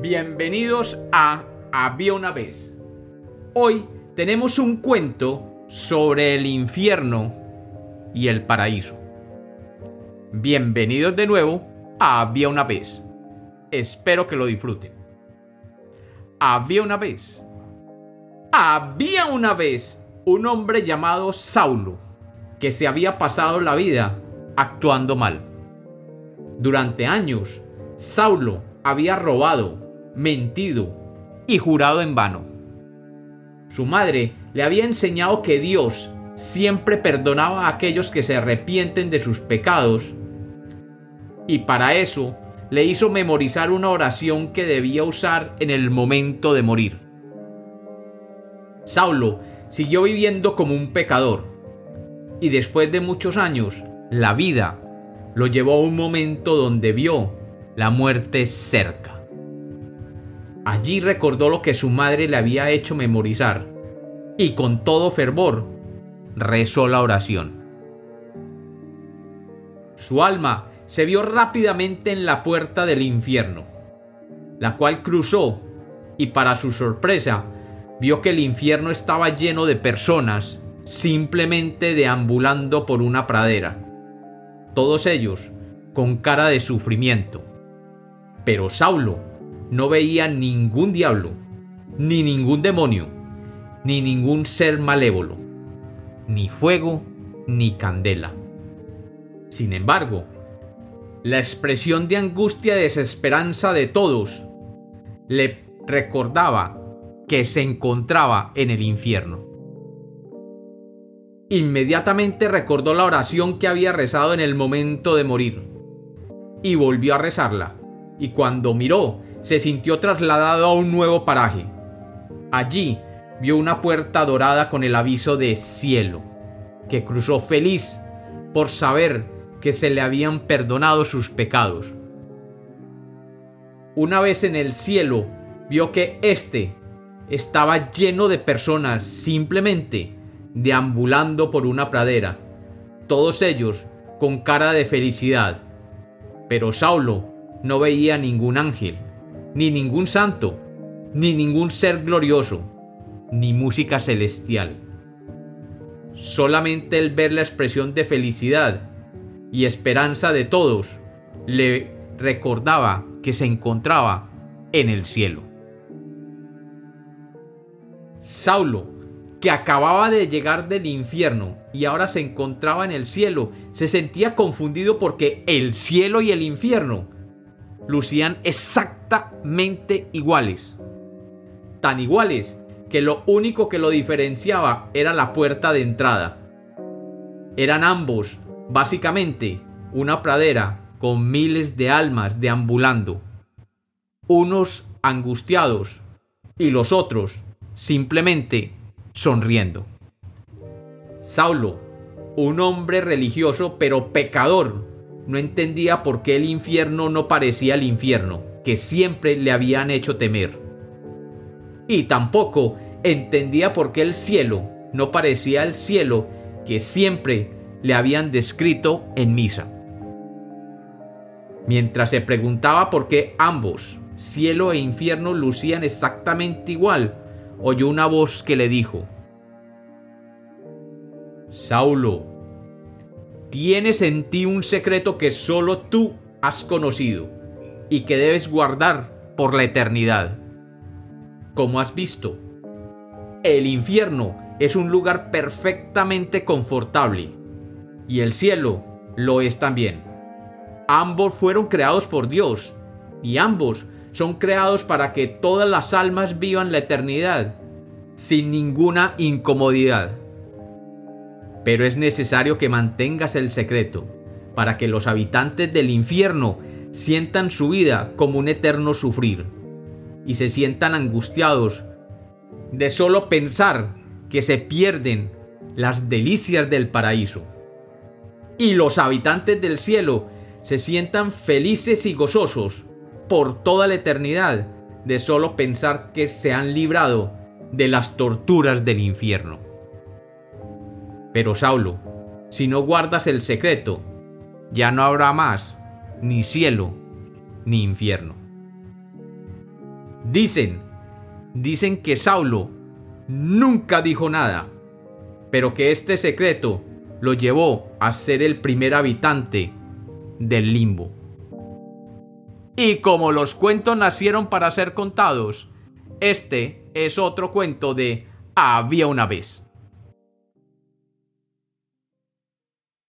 Bienvenidos a Había una vez. Hoy tenemos un cuento sobre el infierno y el paraíso. Bienvenidos de nuevo a Había una vez. Espero que lo disfruten. Había una vez. Había una vez un hombre llamado Saulo que se había pasado la vida actuando mal. Durante años, Saulo había robado, mentido y jurado en vano. Su madre le había enseñado que Dios siempre perdonaba a aquellos que se arrepienten de sus pecados y para eso le hizo memorizar una oración que debía usar en el momento de morir. Saulo siguió viviendo como un pecador y después de muchos años la vida lo llevó a un momento donde vio la muerte cerca. Allí recordó lo que su madre le había hecho memorizar y con todo fervor rezó la oración. Su alma se vio rápidamente en la puerta del infierno, la cual cruzó y para su sorpresa vio que el infierno estaba lleno de personas simplemente deambulando por una pradera, todos ellos con cara de sufrimiento. Pero Saulo no veía ningún diablo, ni ningún demonio, ni ningún ser malévolo, ni fuego, ni candela. Sin embargo, la expresión de angustia y desesperanza de todos le recordaba que se encontraba en el infierno. Inmediatamente recordó la oración que había rezado en el momento de morir y volvió a rezarla y cuando miró se sintió trasladado a un nuevo paraje. Allí vio una puerta dorada con el aviso de cielo, que cruzó feliz por saber que se le habían perdonado sus pecados. Una vez en el cielo, vio que éste estaba lleno de personas simplemente deambulando por una pradera, todos ellos con cara de felicidad. Pero Saulo no veía ningún ángel, ni ningún santo, ni ningún ser glorioso, ni música celestial. Solamente el ver la expresión de felicidad y esperanza de todos le recordaba que se encontraba en el cielo. Saulo, que acababa de llegar del infierno y ahora se encontraba en el cielo, se sentía confundido porque el cielo y el infierno lucían exactamente iguales. Tan iguales que lo único que lo diferenciaba era la puerta de entrada. Eran ambos, básicamente, una pradera con miles de almas deambulando. Unos angustiados y los otros simplemente sonriendo. Saulo, un hombre religioso pero pecador, no entendía por qué el infierno no parecía el infierno, que siempre le habían hecho temer. Y tampoco entendía por qué el cielo no parecía el cielo que siempre le habían descrito en misa. Mientras se preguntaba por qué ambos, cielo e infierno, lucían exactamente igual, oyó una voz que le dijo, Saulo, Tienes en ti un secreto que solo tú has conocido y que debes guardar por la eternidad. Como has visto, el infierno es un lugar perfectamente confortable y el cielo lo es también. Ambos fueron creados por Dios y ambos son creados para que todas las almas vivan la eternidad sin ninguna incomodidad pero es necesario que mantengas el secreto, para que los habitantes del infierno sientan su vida como un eterno sufrir, y se sientan angustiados de solo pensar que se pierden las delicias del paraíso. Y los habitantes del cielo se sientan felices y gozosos por toda la eternidad de solo pensar que se han librado de las torturas del infierno. Pero Saulo, si no guardas el secreto, ya no habrá más ni cielo ni infierno. Dicen, dicen que Saulo nunca dijo nada, pero que este secreto lo llevó a ser el primer habitante del limbo. Y como los cuentos nacieron para ser contados, este es otro cuento de Había una vez.